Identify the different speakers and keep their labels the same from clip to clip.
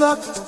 Speaker 1: لك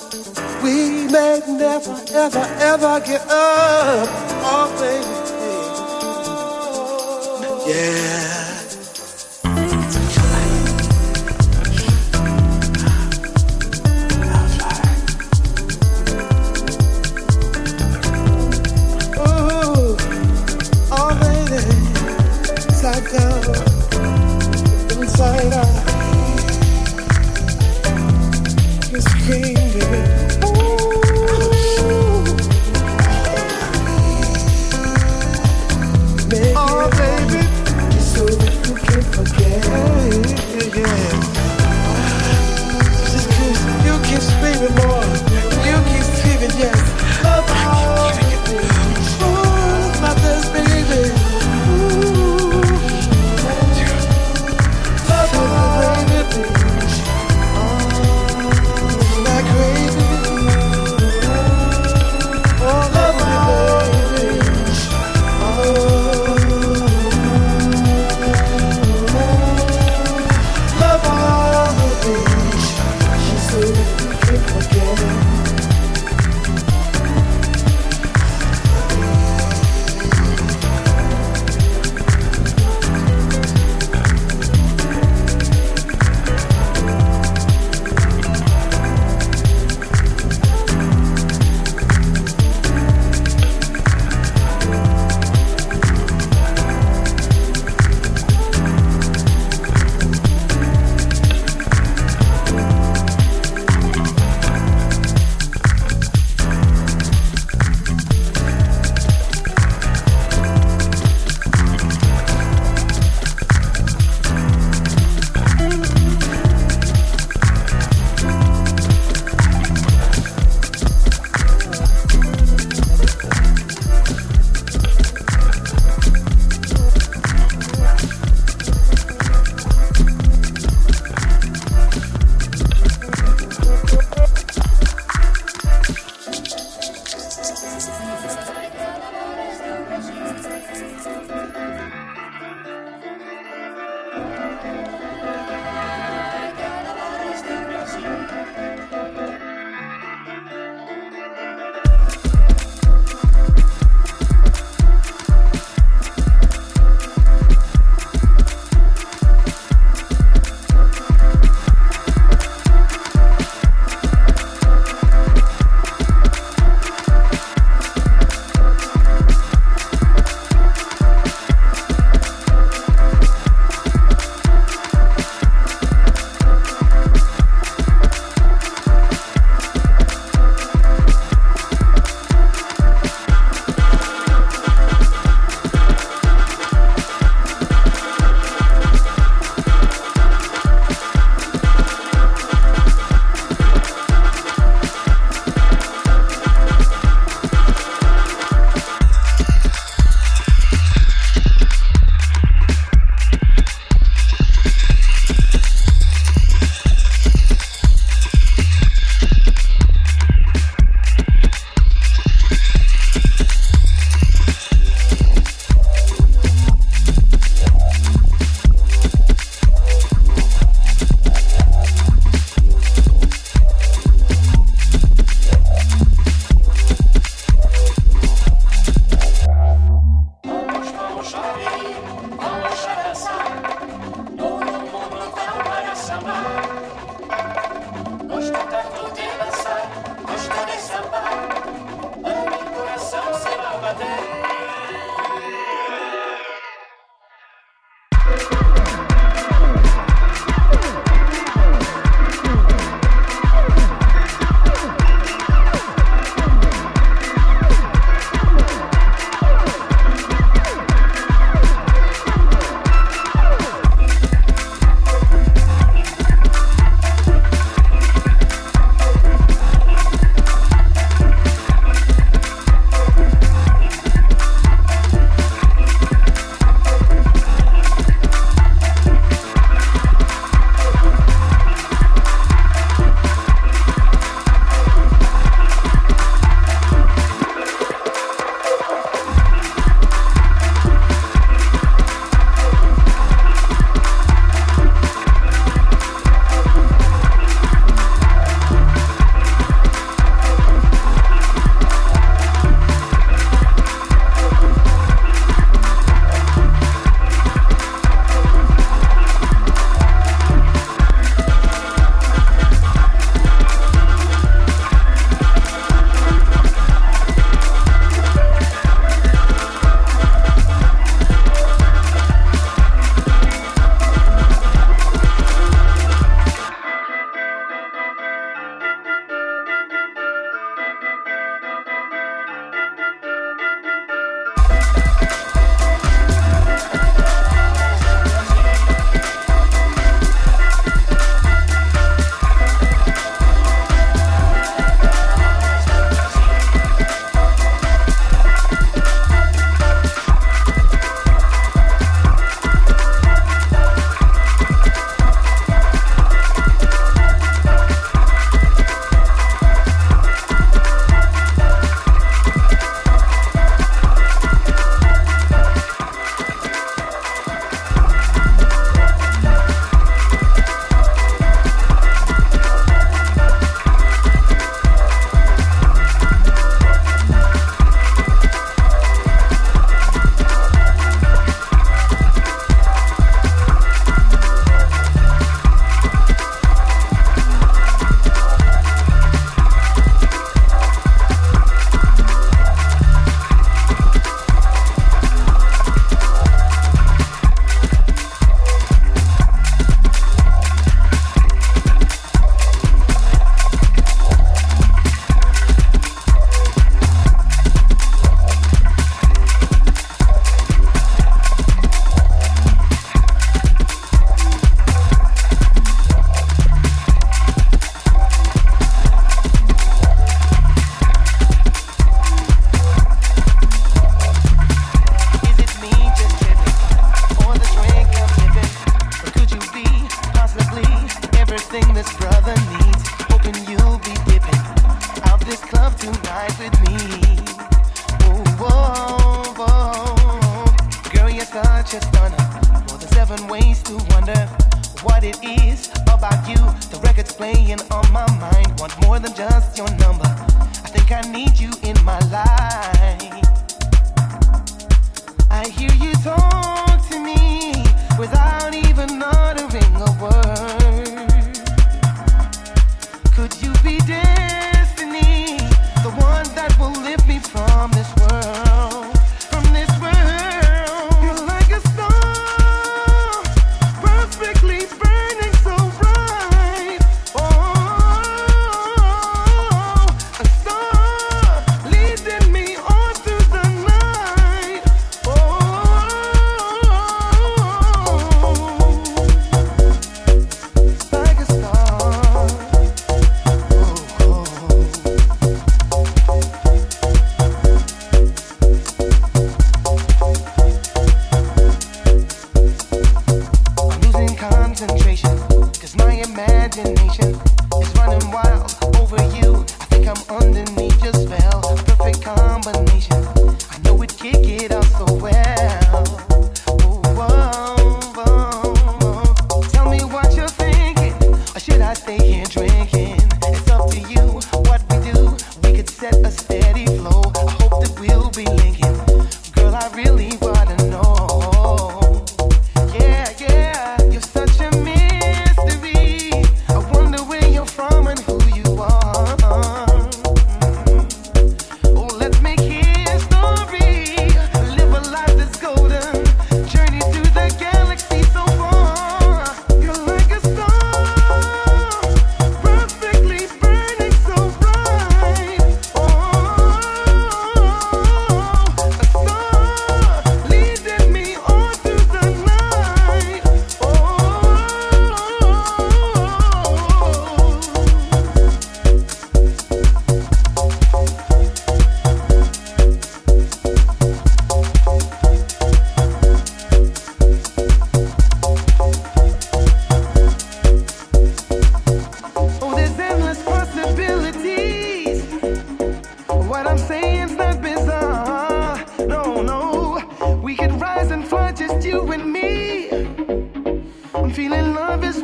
Speaker 2: within this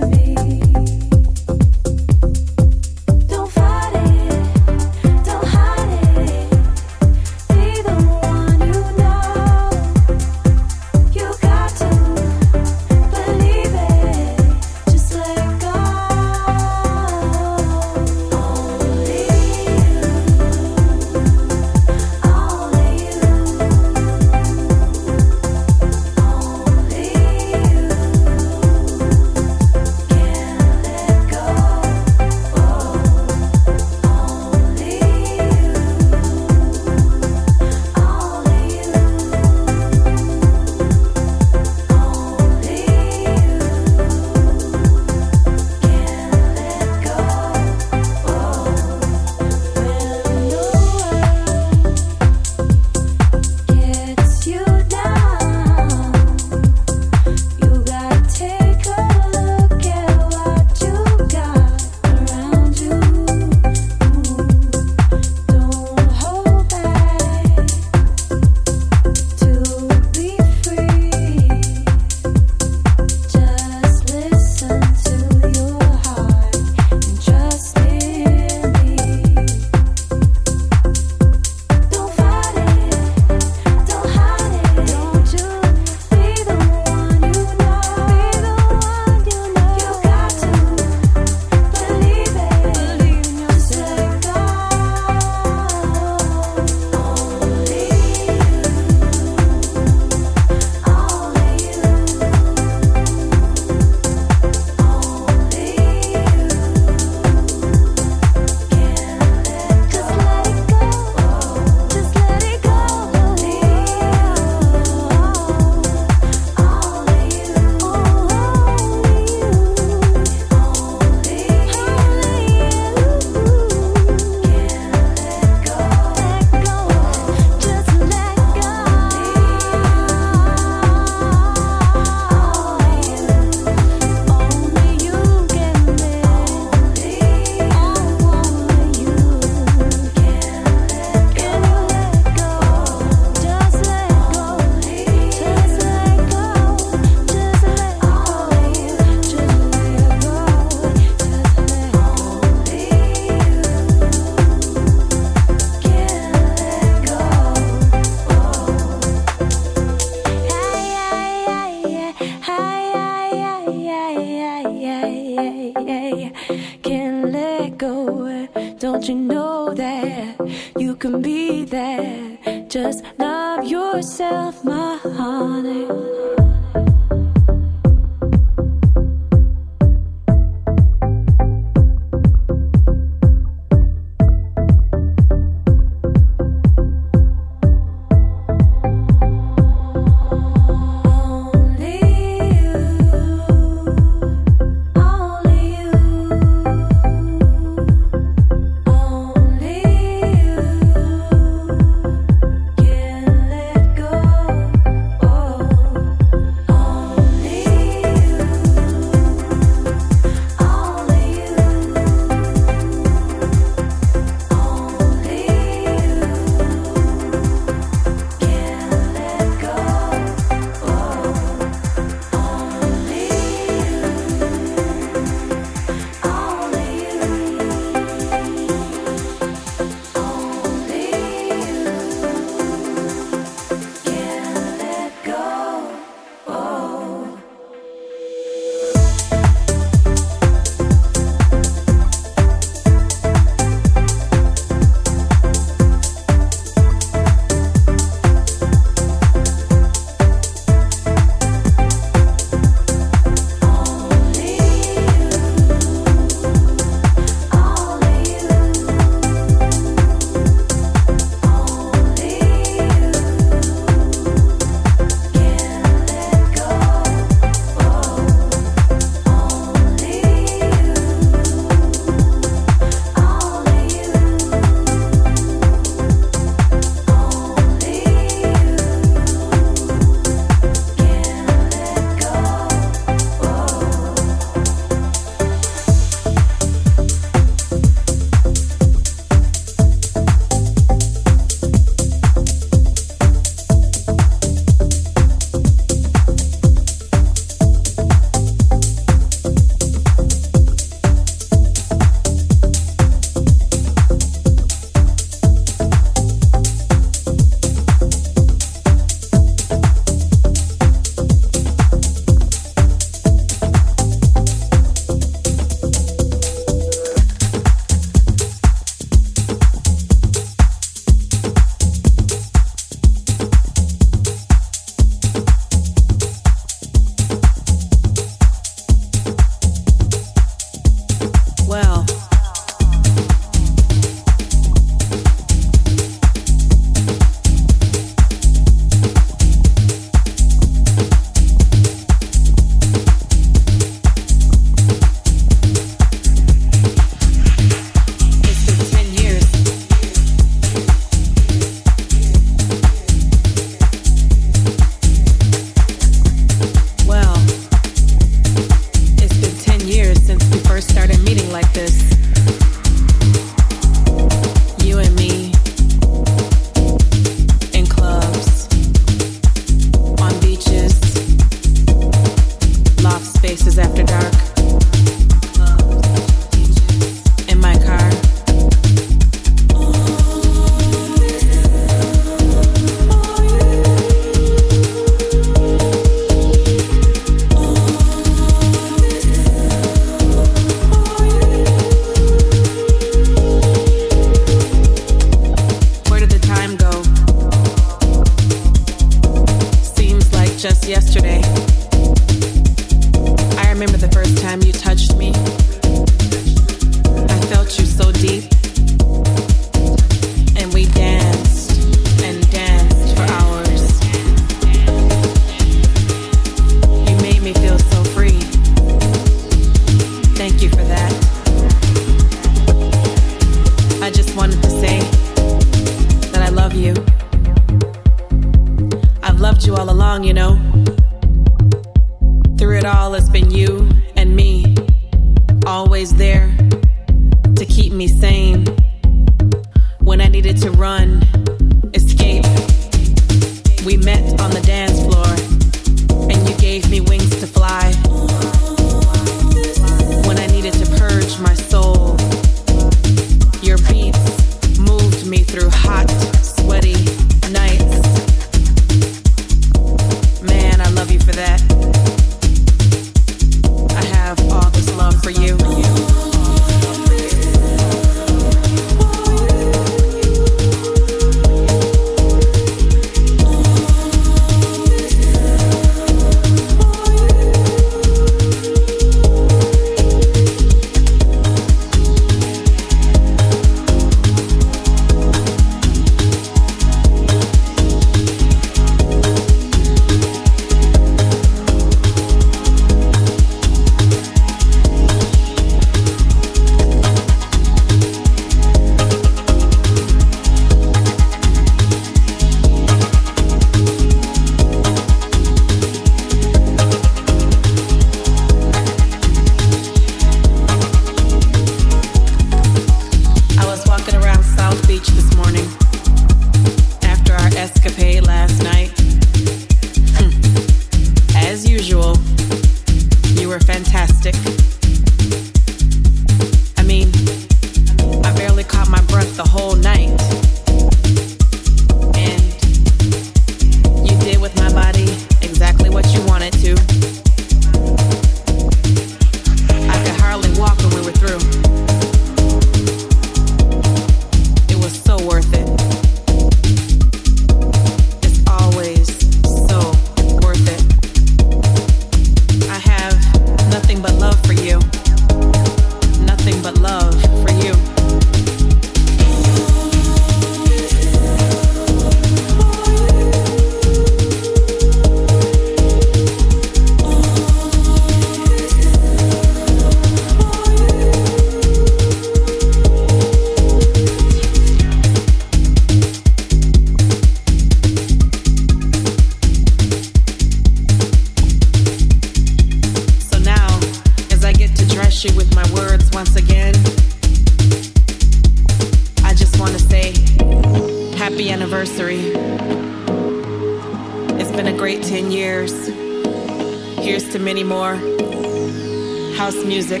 Speaker 3: music.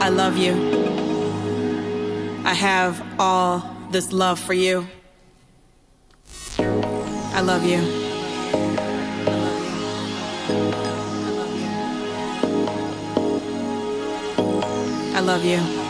Speaker 3: I love you. I have all this love for you. I love you. I love you.
Speaker 4: I love you.